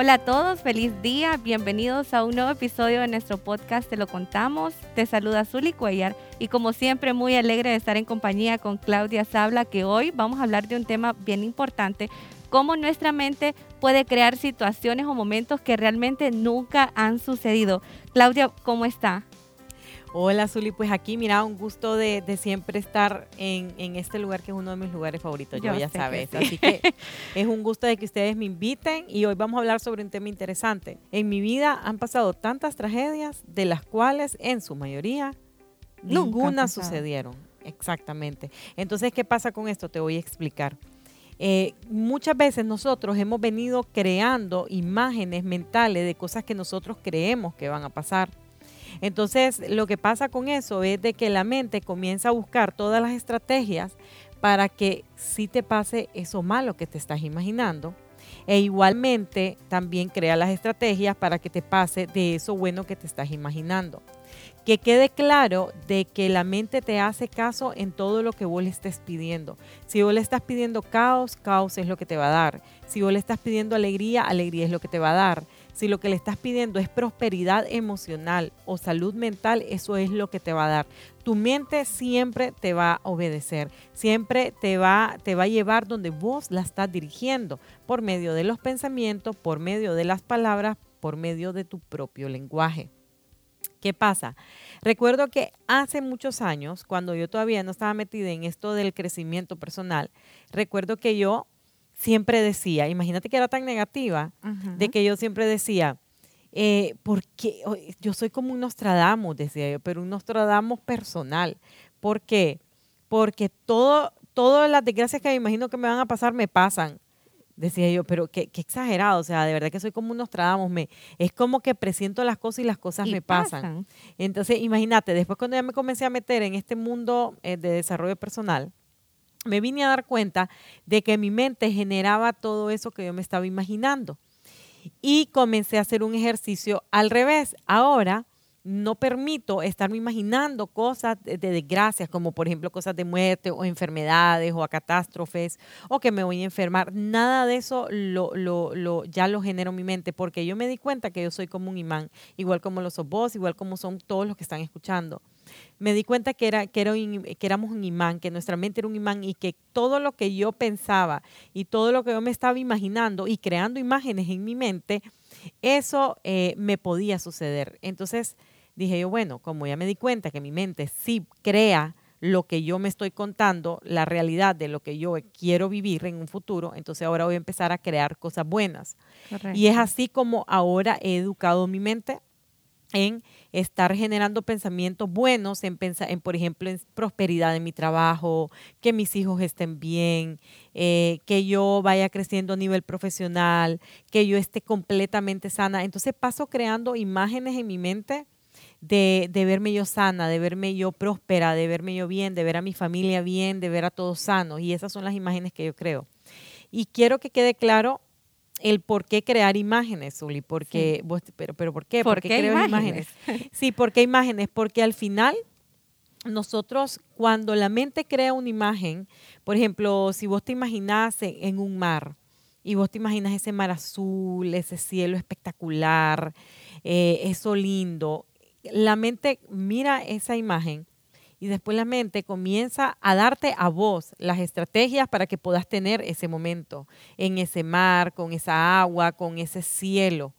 Hola a todos, feliz día, bienvenidos a un nuevo episodio de nuestro podcast Te lo contamos. Te saluda Zuli Cuellar y como siempre muy alegre de estar en compañía con Claudia Sabla que hoy vamos a hablar de un tema bien importante, cómo nuestra mente puede crear situaciones o momentos que realmente nunca han sucedido. Claudia, ¿cómo está? Hola Zuli, pues aquí mira, un gusto de, siempre estar en, este lugar que es uno de mis lugares favoritos, yo, ya sabes. Así que es un gusto de que ustedes me inviten y hoy vamos a hablar sobre un tema interesante. En mi vida han pasado tantas tragedias de las cuales en su mayoría ninguna sucedieron. Exactamente. Entonces, ¿qué pasa con esto? Te voy a explicar. Eh, muchas veces nosotros hemos venido creando imágenes mentales de cosas que nosotros creemos que van a pasar. Entonces, lo que pasa con eso es de que la mente comienza a buscar todas las estrategias para que sí te pase eso malo que te estás imaginando. E igualmente también crea las estrategias para que te pase de eso bueno que te estás imaginando. Que quede claro de que la mente te hace caso en todo lo que vos le estés pidiendo. Si vos le estás pidiendo caos, caos es lo que te va a dar. Si vos le estás pidiendo alegría, alegría es lo que te va a dar. Si lo que le estás pidiendo es prosperidad emocional o salud mental, eso es lo que te va a dar. Tu mente siempre te va a obedecer, siempre te va, te va a llevar donde vos la estás dirigiendo, por medio de los pensamientos, por medio de las palabras, por medio de tu propio lenguaje. ¿Qué pasa? Recuerdo que hace muchos años, cuando yo todavía no estaba metida en esto del crecimiento personal, recuerdo que yo siempre decía, imagínate que era tan negativa, de que yo siempre decía, eh, porque yo soy como un Nostradamus, decía yo, pero un Nostradamus personal. ¿Por qué? Porque todo, todas las desgracias que me imagino que me van a pasar me pasan. Decía yo, pero qué, exagerado, o sea, de verdad que soy como un Nostradamus, me, es como que presiento las cosas y las cosas me pasan. Entonces, imagínate, después cuando ya me comencé a meter en este mundo eh, de desarrollo personal, me vine a dar cuenta de que mi mente generaba todo eso que yo me estaba imaginando. Y comencé a hacer un ejercicio al revés. Ahora no permito estarme imaginando cosas de, desgracias, como por ejemplo cosas de muerte o enfermedades o catástrofes o que me voy a enfermar. Nada de eso lo, lo, ya lo genero en mi mente porque yo me di cuenta que yo soy como un imán, igual como lo sos vos, igual como son todos los que están escuchando me di cuenta que, era, que, era que éramos un imán, que nuestra mente era un imán y que todo lo que yo pensaba y todo lo que yo me estaba imaginando y creando imágenes en mi mente, eso eh, me podía suceder. Entonces dije yo, bueno, como ya me di cuenta que mi mente sí crea lo que yo me estoy contando, la realidad de lo que yo quiero vivir en un futuro, entonces ahora voy a empezar a crear cosas buenas. Y es así como ahora he educado mi mente en estar generando pensamientos buenos, en, en por ejemplo, en prosperidad en mi trabajo, que mis hijos estén bien, eh, que yo vaya creciendo a nivel profesional, que yo esté completamente sana. Entonces paso creando imágenes en mi mente de, de, verme yo sana, de verme yo próspera, de verme yo bien, de ver a mi familia bien, de ver a todos sanos. Y esas son las imágenes que yo creo. Y quiero que quede claro el por qué crear imágenes, Zuli, porque, pero, pero ¿por qué? ¿Por, qué, imágenes? Sí, ¿por qué imágenes? Porque al final nosotros cuando la mente crea una imagen, por ejemplo, si vos te imaginas en un mar y vos te imaginas ese mar azul, ese cielo espectacular, eh, eso lindo, la mente mira esa imagen y después la mente comienza a darte a vos las estrategias para que puedas tener ese momento en ese mar, con esa agua, con ese cielo.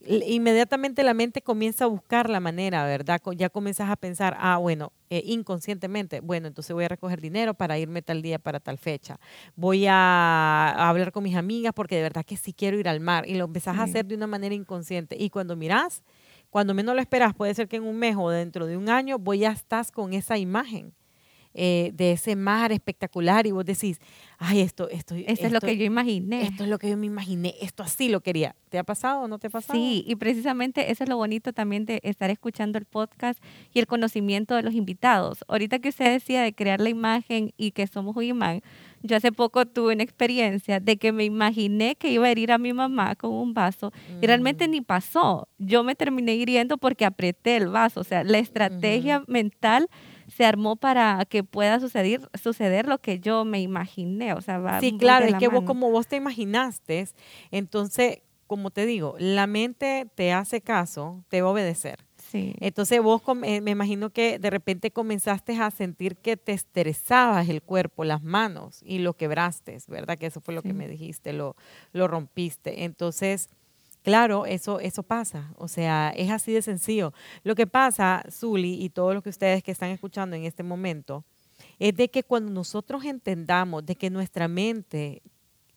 Inmediatamente la mente comienza a buscar la manera, ¿verdad? Ya comienzas a pensar, ah, bueno, eh, inconscientemente, bueno, entonces voy a recoger dinero para irme tal día, para tal fecha. Voy a, hablar con mis amigas porque de verdad que sí quiero ir al mar. Y lo empezás a hacer de una manera inconsciente. Y cuando miras, cuando menos lo esperas, puede ser que en un mes o dentro de un año, vos ya estás con esa imagen eh, de ese mar espectacular y vos decís, ay, esto, esto, Eso es lo que yo imaginé. Esto es lo que yo me imaginé, esto así lo quería. ¿Te ha pasado o no te ha pasado? Sí, y precisamente eso es lo bonito también de estar escuchando el podcast y el conocimiento de los invitados. Ahorita que usted decía de crear la imagen y que somos un imán, yo hace poco tuve una experiencia de que me imaginé que iba a herir a mi mamá con un vaso y realmente mm. ni pasó. Yo me terminé hiriendo porque apreté el vaso. O sea, la estrategia mental se armó para que pueda suceder, suceder lo que yo me imaginé. O sea, va Sí, claro, es que vos como vos te imaginaste, entonces, como te digo, la mente te hace caso, te va a obedecer. Entonces vos eh, me imagino que de repente comenzaste a sentir que te estresabas el cuerpo, las manos y lo quebraste, ¿verdad? Que eso fue lo que me dijiste, lo, lo rompiste. Entonces, claro, eso, eso pasa. O sea, es así de sencillo. Lo que pasa, Zuli, y todos los que ustedes que están escuchando en este momento, es de que cuando nosotros entendamos de que nuestra mente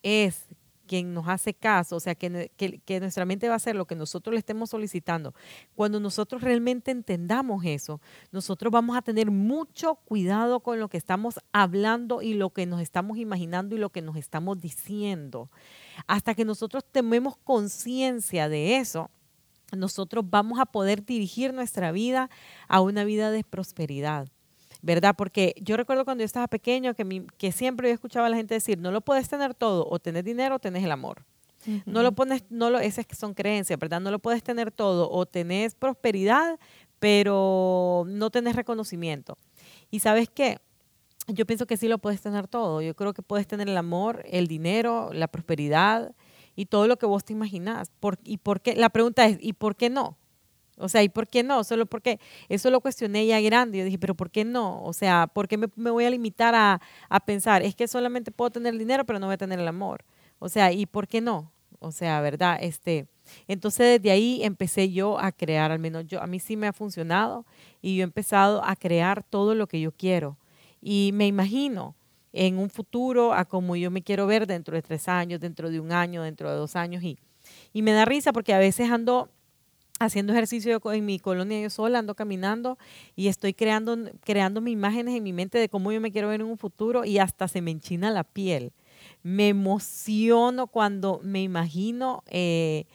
es quien nos hace caso, o sea, que, nuestra mente va a hacer lo que nosotros le estemos solicitando, cuando nosotros realmente entendamos eso, nosotros vamos a tener mucho cuidado con lo que estamos hablando y lo que nos estamos imaginando y lo que nos estamos diciendo. Hasta que nosotros tomemos conciencia de eso, nosotros vamos a poder dirigir nuestra vida a una vida de prosperidad. ¿Verdad? Porque yo recuerdo cuando yo estaba pequeño que, que siempre yo escuchaba a la gente decir, no lo puedes tener todo, o tenés dinero o tenés el amor. No lo pones, no lo, esas son creencias, ¿verdad? No lo puedes tener todo, o tenés prosperidad, pero no tenés reconocimiento. Y sabes qué? Yo pienso que sí lo puedes tener todo. Yo creo que puedes tener el amor, el dinero, la prosperidad y todo lo que vos te imaginas. Por, ¿Y por qué? La pregunta es, ¿y por qué no? O sea, ¿y por qué no? Solo porque eso lo cuestioné ya grande. Yo dije, pero ¿por qué no? O sea, ¿por qué me, voy a limitar a, a, pensar? Es que solamente puedo tener el dinero, pero no voy a tener el amor. O sea, ¿y por qué no? O sea, ¿verdad? Este, entonces desde ahí empecé yo a crear, al menos yo, a mí sí me ha funcionado y yo he empezado a crear todo lo que yo quiero. Y me imagino en un futuro a como yo me quiero ver dentro de tres años, dentro de un año, dentro de dos años. Y, y me da risa porque a veces ando haciendo ejercicio en mi colonia yo sola, ando caminando y estoy creando, creando mis imágenes en mi mente de cómo yo me quiero ver en un futuro y hasta se me enchina la piel. Me emociono cuando me imagino eh,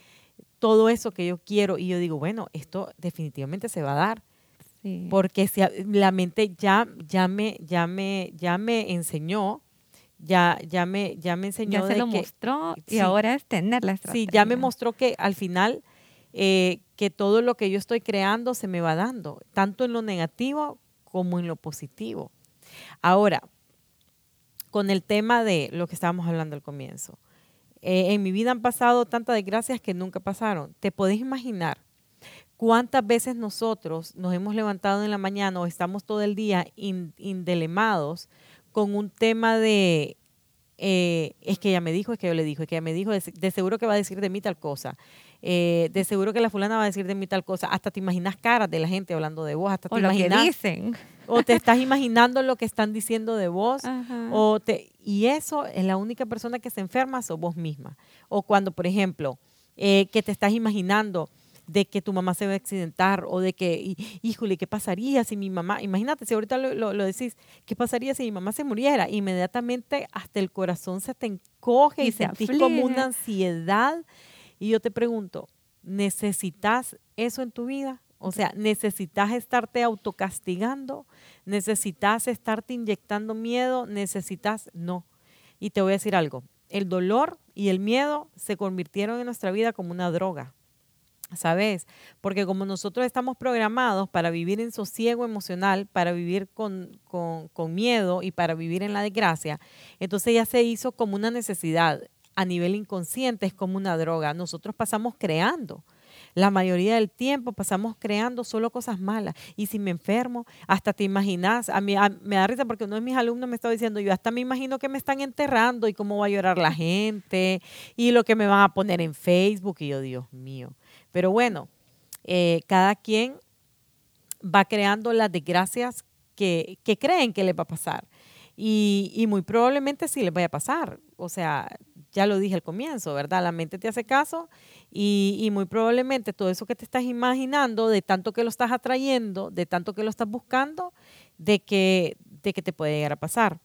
todo eso que yo quiero y yo digo, bueno, esto definitivamente se va a dar. Porque si, la mente ya, ya, me, ya, me, ya me enseñó, ya, ya, me, ya me enseñó. Ya se lo mostró y ahora es tener la estrategia. Sí, ya me mostró que al final eh, que todo lo que yo estoy creando se me va dando, tanto en lo negativo como en lo positivo. Ahora, con el tema de lo que estábamos hablando al comienzo, eh, en mi vida han pasado tantas desgracias que nunca pasaron. ¿Te podés imaginar cuántas veces nosotros nos hemos levantado en la mañana o estamos todo el día indelemados con un tema de eh, es que ella me dijo, es que yo le dijo, es que ella me dijo, de, seguro que va a decir de mí tal cosa, eh, de seguro que la fulana va a decir de mí tal cosa. Hasta te imaginas caras de la gente hablando de vos, hasta te o imaginas. Lo que dicen. O te estás imaginando lo que están diciendo de vos. O te, y eso es la única persona que se enferma, sos vos misma. O cuando, por ejemplo, eh, que te estás imaginando de que tu mamá se va a accidentar o de que, híjole, ¿qué pasaría si mi mamá, imagínate, si ahorita lo, lo, decís, ¿qué pasaría si mi mamá se muriera? Inmediatamente hasta el corazón se te encoge y, y se sentís como una ansiedad y yo te pregunto, ¿necesitas eso en tu vida? O sea, ¿necesitas estarte autocastigando? ¿Necesitas estarte inyectando miedo? ¿Necesitas? No. Y te voy a decir algo, el dolor y el miedo se convirtieron en nuestra vida como una droga. ¿Sabes? Porque como nosotros estamos programados para vivir en sosiego emocional, para vivir con, con, con, miedo y para vivir en la desgracia, entonces ya se hizo como una necesidad a nivel inconsciente es como una droga. Nosotros pasamos creando. La mayoría del tiempo pasamos creando solo cosas malas. Y si me enfermo, hasta te imaginas, a mí me da risa porque uno de mis alumnos me estaba diciendo, yo hasta me imagino que me están enterrando y cómo va a llorar la gente y lo que me van a poner en Facebook. Y yo, Dios mío. Pero bueno, eh, cada quien va creando las desgracias que, creen que le va a pasar. Y, muy probablemente sí les vaya a pasar. O sea, ya lo dije al comienzo, ¿verdad? La mente te hace caso y, muy probablemente todo eso que te estás imaginando, de tanto que lo estás atrayendo, de tanto que lo estás buscando, de que, de que te puede llegar a pasar.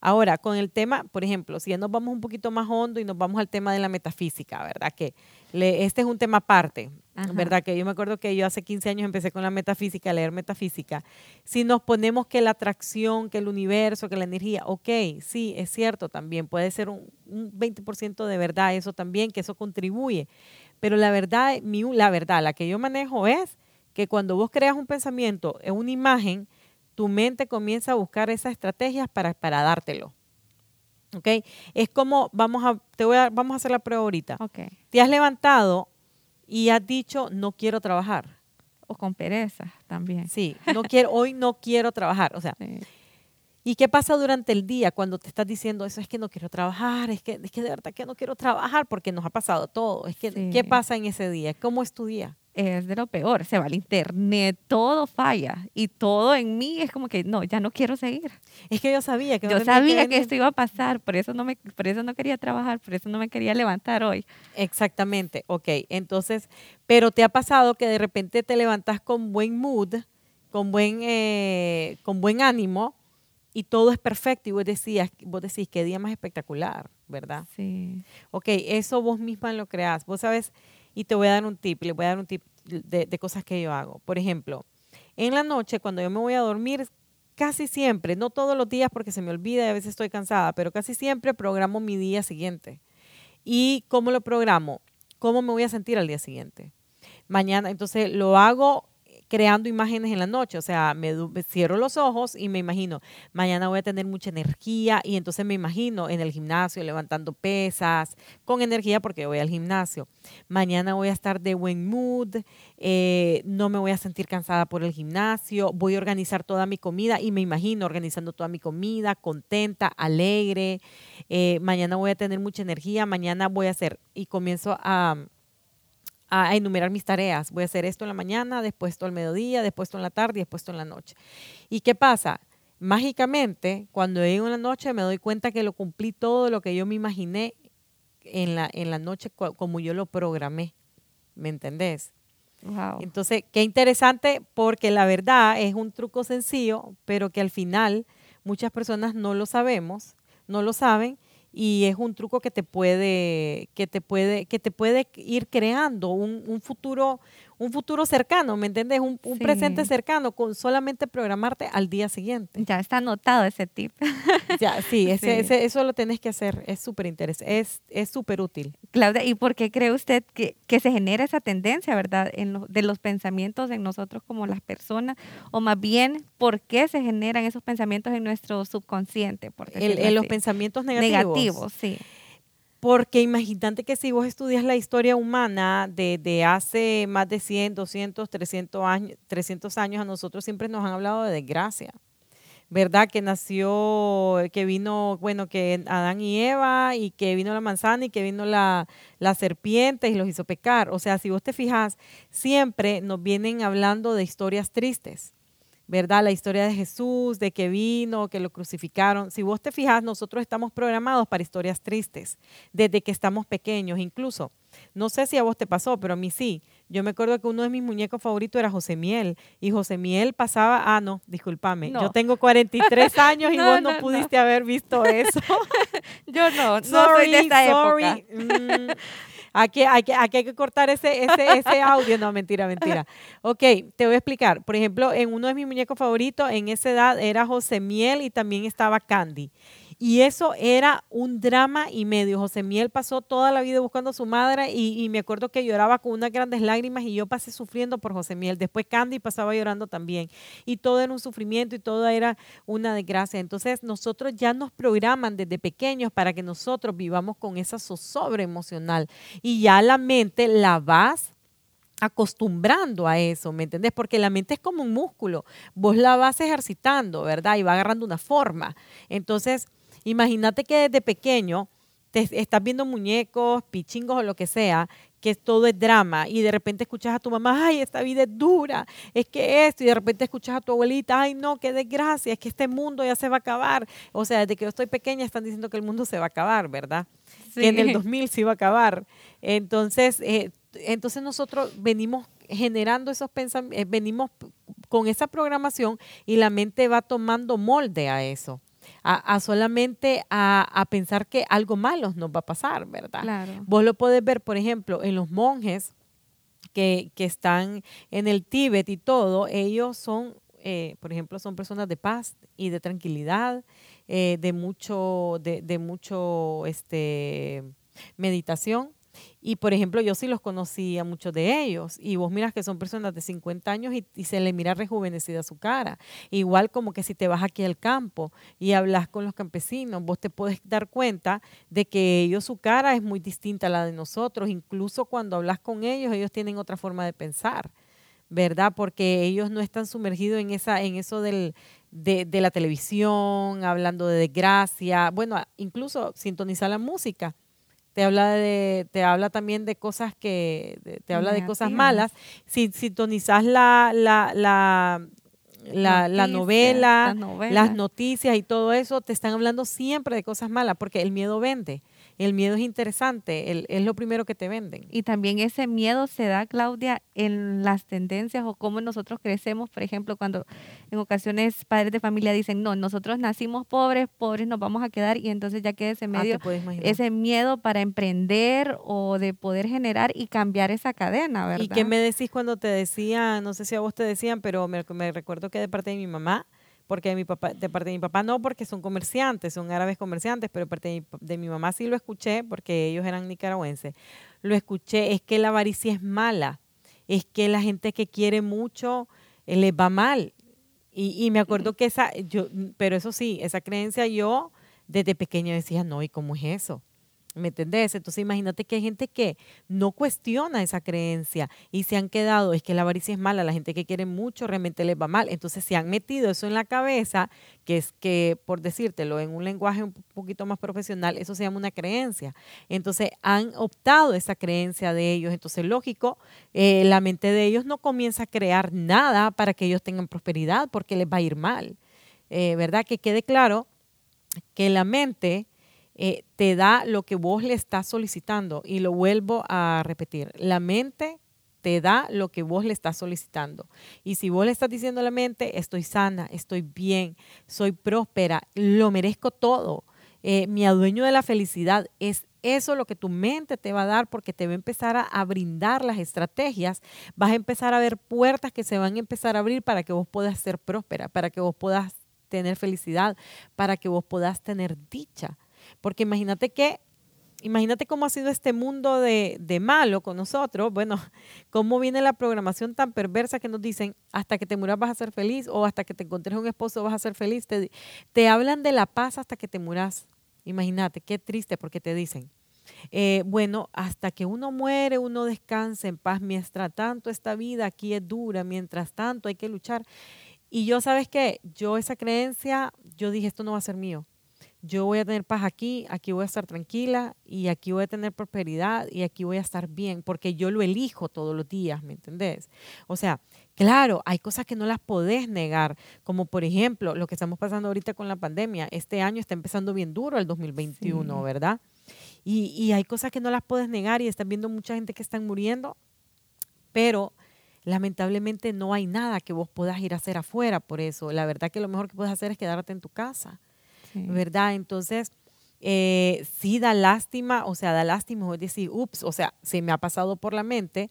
Ahora, con el tema, por ejemplo, si ya nos vamos un poquito más hondo y nos vamos al tema de la metafísica, ¿verdad? Que este es un tema aparte, ¿verdad? Que yo me acuerdo que yo hace 15 años empecé con la metafísica, a leer metafísica. Si nos ponemos que la atracción, que el universo, que la energía, ok, sí, es cierto también, puede ser un, 20% de verdad eso también, que eso contribuye. Pero la verdad, mi, la verdad, la que yo manejo es que cuando vos creas un pensamiento, en una imagen, tu mente comienza a buscar esas estrategias para, para dártelo. ¿Ok? Es como, vamos a, te voy a, vamos a hacer la prueba ahorita. Okay. Te has levantado y has dicho, no quiero trabajar. O con pereza también. Sí, no quiero, hoy no quiero trabajar. O sea, ¿y qué pasa durante el día cuando te estás diciendo eso? Es que no quiero trabajar, es que, es que de verdad que no quiero trabajar porque nos ha pasado todo. Es que, ¿qué pasa en ese día? ¿Cómo es tu día? Es de lo peor, se va al internet, todo falla y todo en mí es como que no, ya no quiero seguir. Es que yo sabía que yo sabía que, esto iba a pasar, por eso no me por eso no quería trabajar, por eso no me quería levantar hoy. Exactamente, ok, entonces, pero te ha pasado que de repente te levantas con buen mood, con buen eh, con buen ánimo y todo es perfecto y vos decías, vos decís qué día más espectacular, ¿verdad? Sí. Ok, eso vos misma lo creás. Vos sabes y te voy a dar un tip, le voy a dar un tip de, cosas que yo hago. Por ejemplo, en la noche, cuando yo me voy a dormir, casi siempre, no todos los días porque se me olvida y a veces estoy cansada, pero casi siempre programo mi día siguiente. ¿Y cómo lo programo? ¿Cómo me voy a sentir al día siguiente? Mañana, entonces lo hago creando imágenes en la noche, o sea, me, cierro los ojos y me imagino, mañana voy a tener mucha energía y entonces me imagino en el gimnasio levantando pesas, con energía porque voy al gimnasio. Mañana voy a estar de buen mood, eh, no me voy a sentir cansada por el gimnasio, voy a organizar toda mi comida y me imagino organizando toda mi comida, contenta, alegre. Eh, mañana voy a tener mucha energía, mañana voy a hacer y comienzo a a enumerar mis tareas. Voy a hacer esto en la mañana, después esto al mediodía, después esto en la tarde y después esto en la noche. ¿Y qué pasa? Mágicamente, cuando llego en la noche me doy cuenta que lo cumplí todo lo que yo me imaginé en la, en la noche como yo lo programé. ¿Me entendés? Entonces, qué interesante porque la verdad es un truco sencillo, pero que al final muchas personas no lo sabemos, no lo saben y es un truco que te puede, que te puede, que te puede ir creando un, futuro, un futuro cercano, ¿me entiendes? Un, presente cercano con solamente programarte al día siguiente. Ya está anotado ese tip. ya, sí, ese, eso lo tenés que hacer, es súper interesante, es súper útil. Claudia, ¿y por qué cree usted que, que se genera esa tendencia, verdad, en de los pensamientos en nosotros como las personas? O más bien, ¿por qué se generan esos pensamientos en nuestro subconsciente? en los pensamientos negativos. Negativos, sí. Porque imagínate que si vos estudias la historia humana de, hace más de 100, 200, 300 años, 300 años, a nosotros siempre nos han hablado de desgracia. ¿Verdad? Que nació, que vino, bueno, que Adán y Eva, y que vino la manzana, y que vino la, la serpiente y los hizo pecar. O sea, si vos te fijas, siempre nos vienen hablando de historias tristes. ¿Verdad? La historia de Jesús, de que vino, que lo crucificaron. Si vos te fijas, nosotros estamos programados para historias tristes desde que estamos pequeños, incluso. No sé si a vos te pasó, pero a mí sí. Yo me acuerdo que uno de mis muñecos favoritos era José Miel. Y José Miel pasaba, ah, no, discúlpame. Yo tengo 43 años y vos no, pudiste haber visto eso. yo no, no soy de esta sorry. época. Mm, Aquí, hay que cortar ese, ese, ese audio. No, mentira, mentira. Ok, te voy a explicar. Por ejemplo, en uno de mis muñecos favoritos, en esa edad era José Miel y también estaba Candy. Y eso era un drama y medio. José Miel pasó toda la vida buscando a su madre y, me acuerdo que lloraba con unas grandes lágrimas y yo pasé sufriendo por José Miel. Después Candy pasaba llorando también. Y todo era un sufrimiento y todo era una desgracia. Entonces nosotros ya nos programan desde pequeños para que nosotros vivamos con esa zozobra emocional. Y ya la mente la vas acostumbrando a eso, ¿me entendés? Porque la mente es como un músculo, vos la vas ejercitando, ¿verdad? Y va agarrando una forma. Entonces, Imagínate que desde pequeño te estás viendo muñecos, pichingos o lo que sea, que todo es drama y de repente escuchas a tu mamá, ay, esta vida es dura, es que esto, y de repente escuchas a tu abuelita, ay, no, qué desgracia, es que este mundo ya se va a acabar. O sea, desde que yo estoy pequeña están diciendo que el mundo se va a acabar, ¿verdad? Que en el 2000 se iba a acabar. Entonces, eh, entonces nosotros venimos generando esos pensamientos, eh, venimos con esa programación y la mente va tomando molde a eso. A, solamente a, pensar que algo malo nos va a pasar, ¿verdad? Claro. Vos lo podés ver, por ejemplo, en los monjes que, que están en el Tíbet y todo, ellos son, eh, por ejemplo, son personas de paz y de tranquilidad, eh, de mucho, de, de mucho este, meditación. Y por ejemplo, yo sí los conocí a muchos de ellos y vos miras que son personas de 50 años y, se le mira rejuvenecida su cara. Igual como que si te vas aquí al campo y hablas con los campesinos, vos te puedes dar cuenta de que ellos su cara es muy distinta a la de nosotros. Incluso cuando hablas con ellos, ellos tienen otra forma de pensar. ¿verdad? Porque ellos no están sumergidos en esa, en eso del, de, de, la televisión, hablando de desgracia, bueno, incluso sintonizar la música te habla de, te habla también de cosas que, te habla de cosas malas. Si sintonizas la, la, la, la, la novela, las noticias y todo eso, te están hablando siempre de cosas malas, porque el miedo vende el miedo es interesante, es lo primero que te venden. Y también ese miedo se da, Claudia, en las tendencias o cómo nosotros crecemos, por ejemplo, cuando en ocasiones padres de familia dicen, no, nosotros nacimos pobres, pobres nos vamos a quedar y entonces ya queda ese ah, medio, ese miedo para emprender o de poder generar y cambiar esa cadena, ¿verdad? ¿Y qué me decís cuando te decían, no sé si a vos te decían, pero me, me recuerdo que de parte de mi mamá, porque de, mi papá, de parte de mi papá no, porque son comerciantes, son árabes comerciantes, pero de parte de mi, de mi mamá sí lo escuché, porque ellos eran nicaragüenses. Lo escuché, es que la avaricia es mala, es que la gente que quiere mucho eh, les va mal. Y, y me acuerdo que esa, yo, pero eso sí, esa creencia yo desde pequeña decía, no, ¿y cómo es eso? ¿Me entendés? Entonces imagínate que hay gente que no cuestiona esa creencia y se han quedado, es que la avaricia es mala, la gente que quiere mucho realmente les va mal. Entonces se han metido eso en la cabeza, que es que, por decírtelo en un lenguaje un poquito más profesional, eso se llama una creencia. Entonces han optado esa creencia de ellos. Entonces, lógico, eh, la mente de ellos no comienza a crear nada para que ellos tengan prosperidad porque les va a ir mal. Eh, ¿Verdad? Que quede claro que la mente eh, te da lo que vos le estás solicitando. Y lo vuelvo a repetir, la mente te da lo que vos le estás solicitando. Y si vos le estás diciendo a la mente, estoy sana, estoy bien, soy próspera, lo merezco todo, eh, mi adueño de la felicidad, es eso lo que tu mente te va a dar porque te va a empezar a, a, brindar las estrategias, vas a empezar a ver puertas que se van a empezar a abrir para que vos puedas ser próspera, para que vos puedas tener felicidad, para que vos puedas tener dicha. Porque imagínate que, imagínate cómo ha sido este mundo de, de, malo con nosotros. Bueno, cómo viene la programación tan perversa que nos dicen, hasta que te muras vas a ser feliz o hasta que te encontres un esposo vas a ser feliz. Te, te hablan de la paz hasta que te muras. Imagínate, qué triste porque te dicen. Eh, bueno, hasta que uno muere, uno descansa en paz. Mientras tanto, esta vida aquí es dura. Mientras tanto, hay que luchar. Y yo, ¿sabes qué? Yo esa creencia, yo dije, esto no va a ser mío yo voy a tener paz aquí, aquí voy a estar tranquila y aquí voy a tener prosperidad y aquí voy a estar bien, porque yo lo elijo todos los días, ¿me entendés? O sea, claro, hay cosas que no las podés negar, como por ejemplo lo que estamos pasando ahorita con la pandemia. Este año está empezando bien duro el 2021, ¿verdad? Y, y hay cosas que no las puedes negar y están viendo mucha gente que están muriendo, pero lamentablemente no hay nada que vos puedas ir a hacer afuera por eso. La verdad que lo mejor que puedes hacer es quedarte en tu casa ¿verdad? Entonces, eh, sí da lástima, o sea, da lástima, es decir, ups, o sea, se me ha pasado por la mente,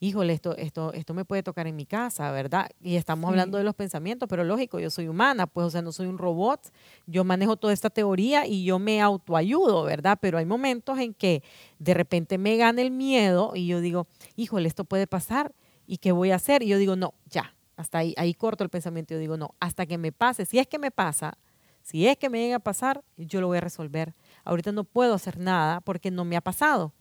híjole, esto, esto, esto me puede tocar en mi casa, ¿verdad? Y estamos hablando de los pensamientos, pero lógico, yo soy humana, pues, o sea, no soy un robot, yo manejo toda esta teoría y yo me autoayudo, ¿verdad? Pero hay momentos en que de repente me gana el miedo y yo digo, híjole, esto puede pasar, ¿y qué voy a hacer? Y yo digo, no, ya, hasta ahí, ahí corto el pensamiento, yo digo, no, hasta que me pase, si es que me pasa, si es que me llega a pasar, yo lo voy a resolver. Ahorita no puedo hacer nada porque no me ha pasado.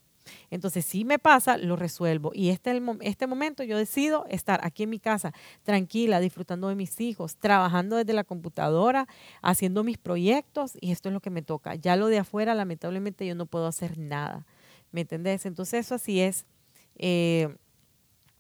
Entonces, si me pasa, lo resuelvo. Y este, este momento yo decido estar aquí en mi casa, tranquila, disfrutando de mis hijos, trabajando desde la computadora, haciendo mis proyectos y esto es lo que me toca. Ya lo de afuera, lamentablemente, yo no puedo hacer nada. ¿Me entendés? Entonces, eso así es. Eh,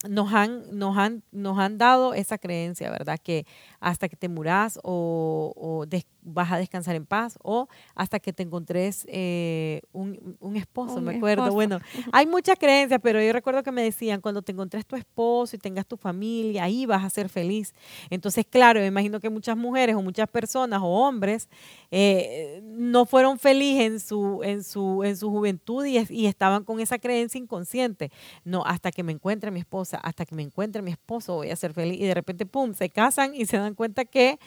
nos han, nos han, nos han dado esa creencia, ¿verdad? Que hasta que te muras o, vas a descansar en paz o hasta que te encontres eh, un, un, esposo, me acuerdo. Bueno, hay muchas creencias, pero yo recuerdo que me decían, cuando te encontres tu esposo y tengas tu familia, ahí vas a ser feliz. Entonces, claro, me imagino que muchas mujeres o muchas personas o hombres eh, no fueron felices en su, en su, en su juventud y, y estaban con esa creencia inconsciente. No, hasta que me encuentre mi esposa, hasta que me encuentre mi esposo voy a ser feliz. Y de repente, pum, se casan y se dan cuenta que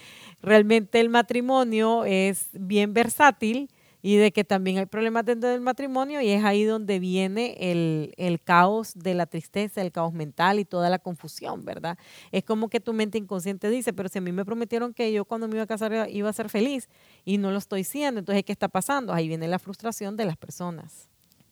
realmente el matrimonio es bien versátil y de que también hay problemas dentro del matrimonio y es ahí donde viene el, el, caos de la tristeza, el caos mental y toda la confusión, ¿verdad? Es como que tu mente inconsciente dice, pero si a mí me prometieron que yo cuando me iba a casar iba a ser feliz y no lo estoy siendo, entonces ¿qué está pasando? Ahí viene la frustración de las personas.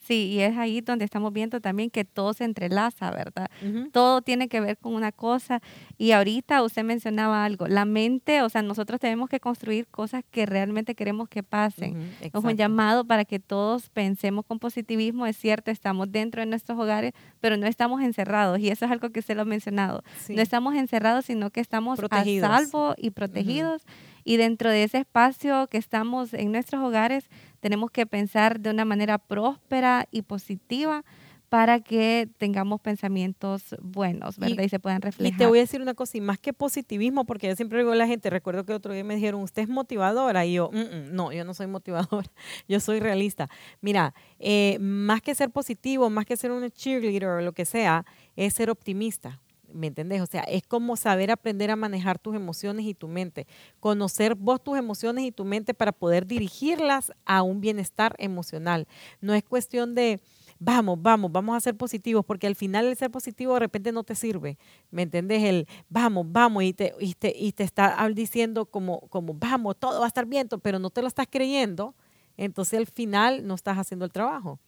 Sí, y es ahí donde estamos viendo también que todo se entrelaza, ¿verdad? Todo tiene que ver con una cosa. Y ahorita usted mencionaba algo, la mente, o sea, nosotros tenemos que construir cosas que realmente queremos que pasen. es un llamado para que todos pensemos con positivismo. Es cierto, estamos dentro de nuestros hogares, pero no estamos encerrados. Y eso es algo que usted lo ha mencionado. No estamos encerrados, sino que estamos a salvo y protegidos. Y dentro de ese espacio que estamos en nuestros hogares, tenemos que pensar de una manera próspera y positiva para que tengamos pensamientos buenos, ¿verdad? Y, se puedan reflejar. Y te voy a decir una cosa, y más que positivismo, porque yo siempre digo a la gente, recuerdo que otro día me dijeron, usted es motivadora, y yo, mm, mm, no, yo no soy motivadora, yo soy realista. Mira, eh, más que ser positivo, más que ser un cheerleader o lo que sea, es ser optimista. ¿Me entendés? O sea, es como saber aprender a manejar tus emociones y tu mente, conocer vos tus emociones y tu mente para poder dirigirlas a un bienestar emocional. No es cuestión de, vamos, vamos, vamos a ser positivos, porque al final el ser positivo de repente no te sirve, ¿me entendés? El vamos, vamos, y te, y te, y te está diciendo como, como, vamos, todo va a estar bien, pero no te lo estás creyendo, entonces al final no estás haciendo el trabajo.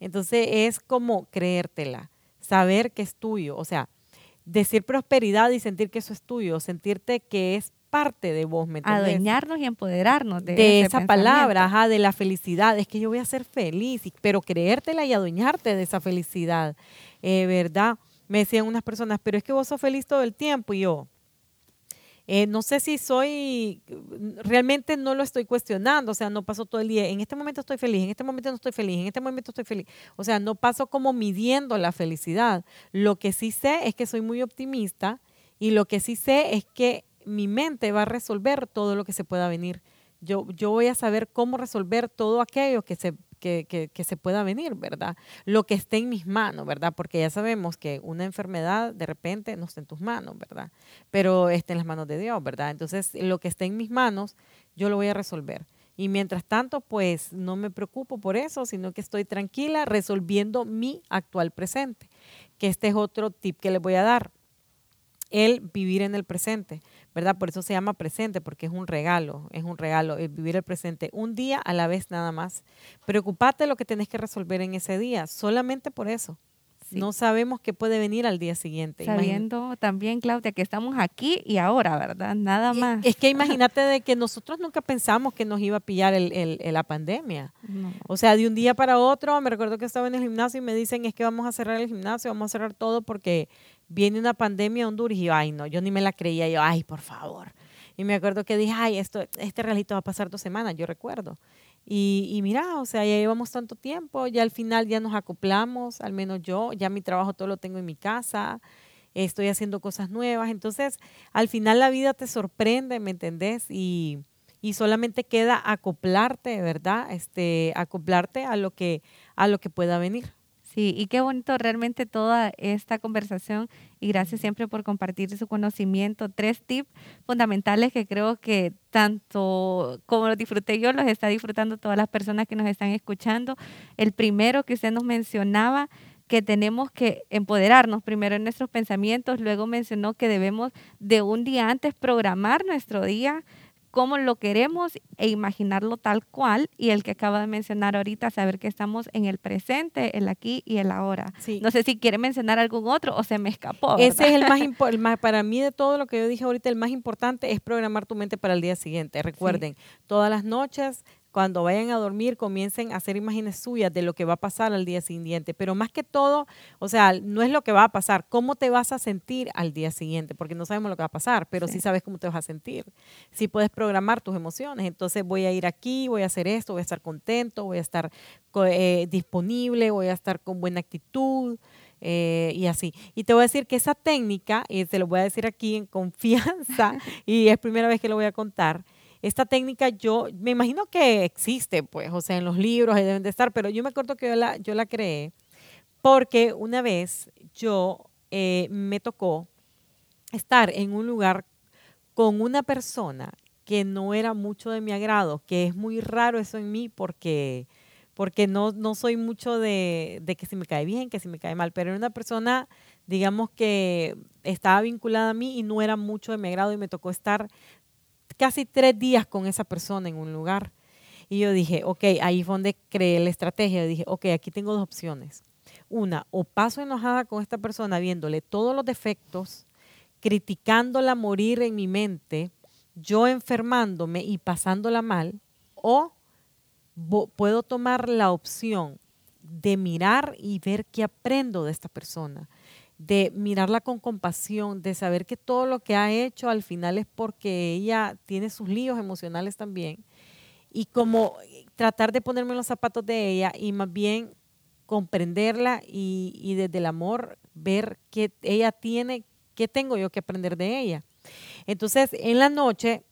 Entonces es como creértela, saber que es tuyo, o sea, decir prosperidad y sentir que eso es tuyo, sentirte que es parte de vos, ¿me Adueñarnos y empoderarnos de, esa palabra, ajá, de la felicidad. Es que yo voy a ser feliz, pero creértela y adueñarte de esa felicidad, eh, ¿verdad? Me decían unas personas, pero es que vos sos feliz todo el tiempo y yo, eh, no sé si soy, realmente no lo estoy cuestionando, o sea, no paso todo el día, en este momento estoy feliz, en este momento no estoy feliz, en este momento estoy feliz. O sea, no paso como midiendo la felicidad. Lo que sí sé es que soy muy optimista y lo que sí sé es que mi mente va a resolver todo lo que se pueda venir. Yo, yo voy a saber cómo resolver todo aquello que se que, se pueda venir, ¿verdad? Lo que esté en mis manos, ¿verdad? Porque ya sabemos que una enfermedad de repente no está en tus manos, ¿verdad? Pero está en las manos de Dios, ¿verdad? Entonces, lo que esté en mis manos, yo lo voy a resolver. Y mientras tanto, pues no me preocupo por eso, sino que estoy tranquila resolviendo mi actual presente. Que este es otro tip que les voy a dar. El vivir en el presente. ¿verdad? Por eso se llama presente, porque es un regalo, es un regalo, el vivir el presente, un día a la vez nada más. Preocupate lo que tenés que resolver en ese día, solamente por eso. No sabemos qué puede venir al día siguiente. Sabiendo también, Claudia, que estamos aquí y ahora, ¿verdad? Nada más. Es que imagínate de que nosotros nunca pensamos que nos iba a pillar el, la pandemia. O sea, de un día para otro, me recuerdo que estaba en el gimnasio y me dicen, es que vamos a cerrar el gimnasio, vamos a cerrar todo porque viene una pandemia en Honduras y yo, ay, no, yo ni me la creía, yo, ay, por favor. Y me acuerdo que dije, ay, esto, este realito va a pasar dos semanas, yo recuerdo. Y, y, mira, o sea, ya llevamos tanto tiempo, ya al final ya nos acoplamos, al menos yo, ya mi trabajo todo lo tengo en mi casa, estoy haciendo cosas nuevas, entonces al final la vida te sorprende, ¿me entendés? Y, y solamente queda acoplarte, ¿verdad? Este, acoplarte a lo que, a lo que pueda venir. Sí, y qué bonito realmente toda esta conversación y gracias siempre por compartir su conocimiento. Tres tips fundamentales que creo que tanto como los disfruté yo, los está disfrutando todas las personas que nos están escuchando. El primero que usted nos mencionaba, que tenemos que empoderarnos primero en nuestros pensamientos, luego mencionó que debemos de un día antes programar nuestro día cómo lo queremos e imaginarlo tal cual. Y el que acaba de mencionar ahorita, saber que estamos en el presente, el aquí y el ahora. No sé si quiere mencionar algún otro o se me escapó. Ese es el más importante. Para mí, de todo lo que yo dije ahorita, el más importante es programar tu mente para el día siguiente. Recuerden, todas las noches cuando vayan a dormir comiencen a hacer imágenes suyas de lo que va a pasar al día siguiente. Pero más que todo, o sea, no es lo que va a pasar, cómo te vas a sentir al día siguiente, porque no sabemos lo que va a pasar, pero sí, sabes cómo te vas a sentir. Sí puedes programar tus emociones. Entonces voy a ir aquí, voy a hacer esto, voy a estar contento, voy a estar eh, disponible, voy a estar con buena actitud. Eh, y así. Y te voy a decir que esa técnica, y te lo voy a decir aquí en confianza, y es primera vez que lo voy a contar, esta técnica yo me imagino que existe, pues, o sea, en los libros deben de estar, pero yo me acuerdo que yo la, yo la creé porque una vez yo eh, me tocó estar en un lugar con una persona que no era mucho de mi agrado, que es muy raro eso en mí porque, porque no, no soy mucho de, de que si me cae bien, que si me cae mal, pero era una persona, digamos que estaba vinculada a mí y no era mucho de mi agrado y me tocó estar casi tres días con esa persona en un lugar. Y yo dije, ok, ahí fue donde creé la estrategia. dije, ok, aquí tengo dos opciones. Una, o paso enojada con esta persona viéndole todos los defectos, criticándola morir en mi mente, yo enfermándome y pasándola mal, o puedo tomar la opción de mirar y ver qué aprendo de esta persona de mirarla con compasión, de saber que todo lo que ha hecho al final es porque ella tiene sus líos emocionales también. Y como tratar de ponerme en los zapatos de ella y más bien comprenderla y, desde el amor ver qué ella tiene, qué tengo yo que aprender de ella. Entonces, en la noche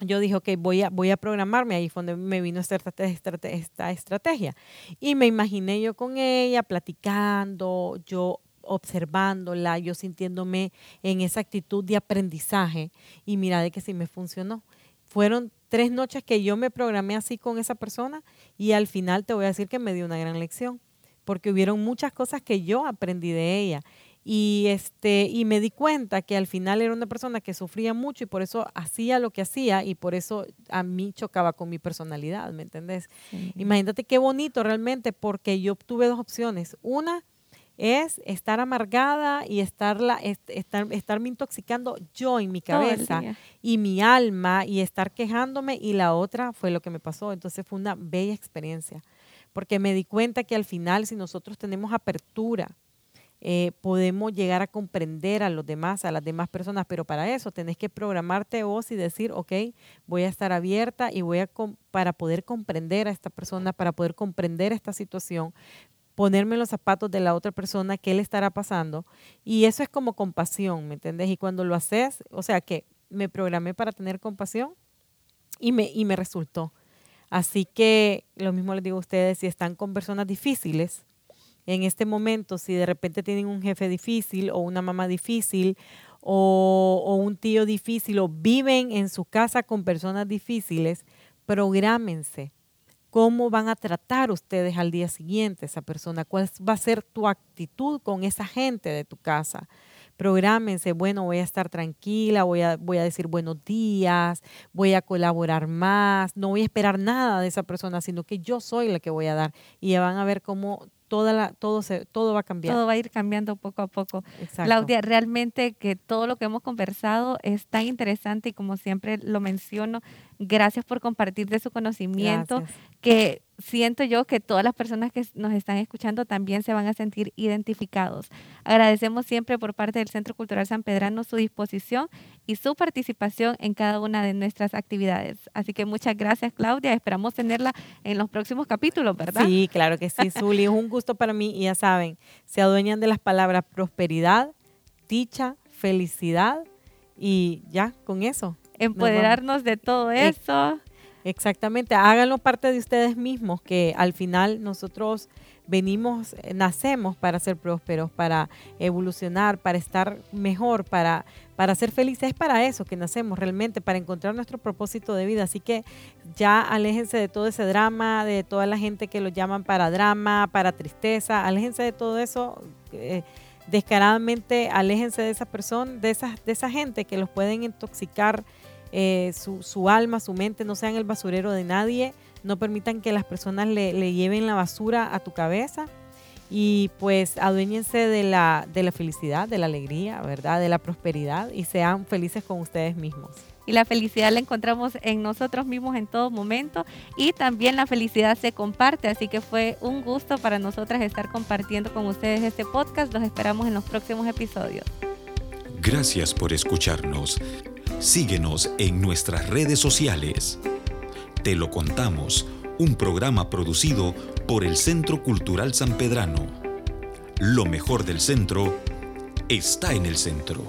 yo dije, ok, voy a, voy a programarme, ahí fue donde me vino esta, esta estrategia. Y me imaginé yo con ella platicando, yo observándola, yo sintiéndome en esa actitud de aprendizaje y mira de que sí me funcionó. Fueron tres noches que yo me programé así con esa persona y al final te voy a decir que me dio una gran lección, porque hubieron muchas cosas que yo aprendí de ella. Y, este, y me di cuenta que al final era una persona que sufría mucho y por eso hacía lo que hacía y por eso a mí chocaba con mi personalidad, ¿me entendés? Imagínate qué bonito realmente porque yo tuve dos opciones. Una, es estar amargada y estarla, estar, estarme intoxicando yo en mi cabeza y mi alma y estar quejándome y la otra fue lo que me pasó. Entonces fue una bella experiencia, porque me di cuenta que al final si nosotros tenemos apertura, eh, podemos llegar a comprender a los demás, a las demás personas, pero para eso tenés que programarte vos y decir, ok, voy a estar abierta y voy a, para poder comprender a esta persona, para poder comprender esta situación, ponerme los zapatos de la otra persona, qué le estará pasando. Y eso es como compasión, ¿me entiendes? Y cuando lo haces, o sea que me programé para tener compasión y me, y me resultó. Así que lo mismo les digo a ustedes, si están con personas difíciles, en este momento, si de repente tienen un jefe difícil o una mamá difícil o, o un tío difícil o viven en su casa con personas difíciles, prográmense cómo van a tratar ustedes al día siguiente esa persona, cuál va a ser tu actitud con esa gente de tu casa. Prográmense, bueno, voy a estar tranquila, voy a, voy a decir buenos días, voy a colaborar más, no voy a esperar nada de esa persona, sino que yo soy la que voy a dar. Y ya van a ver cómo toda la, todo, se, todo va a cambiar. Todo va a ir cambiando poco a poco. Claudia, realmente que todo lo que hemos conversado es tan interesante y como siempre lo menciono, gracias por compartir de su conocimiento, que siento yo que todas las personas que nos están escuchando también se van a sentir identificados. Agradecemos siempre por parte del Centro Cultural San Pedrano su disposición y su participación en cada una de nuestras actividades. Así que muchas gracias, Claudia. Esperamos tenerla en los próximos capítulos, ¿verdad? Sí, claro que sí, Zuli. es un gusto para mí y ya saben, se adueñan de las palabras prosperidad, dicha, felicidad y ya, con eso. Empoderarnos de todo eso. Exactamente, háganlo parte de ustedes mismos, que al final nosotros venimos, eh, nacemos para ser prósperos, para evolucionar, para estar mejor, para, para ser felices. Es para eso que nacemos realmente, para encontrar nuestro propósito de vida. Así que ya aléjense de todo ese drama, de toda la gente que lo llaman para drama, para tristeza, aléjense de todo eso. Eh, descaradamente aléjense de esa persona, de esa, de esa gente que los pueden intoxicar eh, su, alma, su mente, no sean el basurero de nadie, no permitan que las personas le, lleven la basura a tu cabeza y pues aduéñense de la, de la felicidad, de la alegría, ¿verdad? De la prosperidad y sean felices con ustedes mismos. y la felicidad la encontramos en nosotros mismos en todo momento y también la felicidad se comparte, así que fue un gusto para nosotras estar compartiendo con ustedes este podcast. Los esperamos en los próximos episodios. Gracias por escucharnos. Síguenos en nuestras redes sociales. Te lo contamos, un programa producido por el Centro Cultural San Pedrano. Lo mejor del centro está en el centro.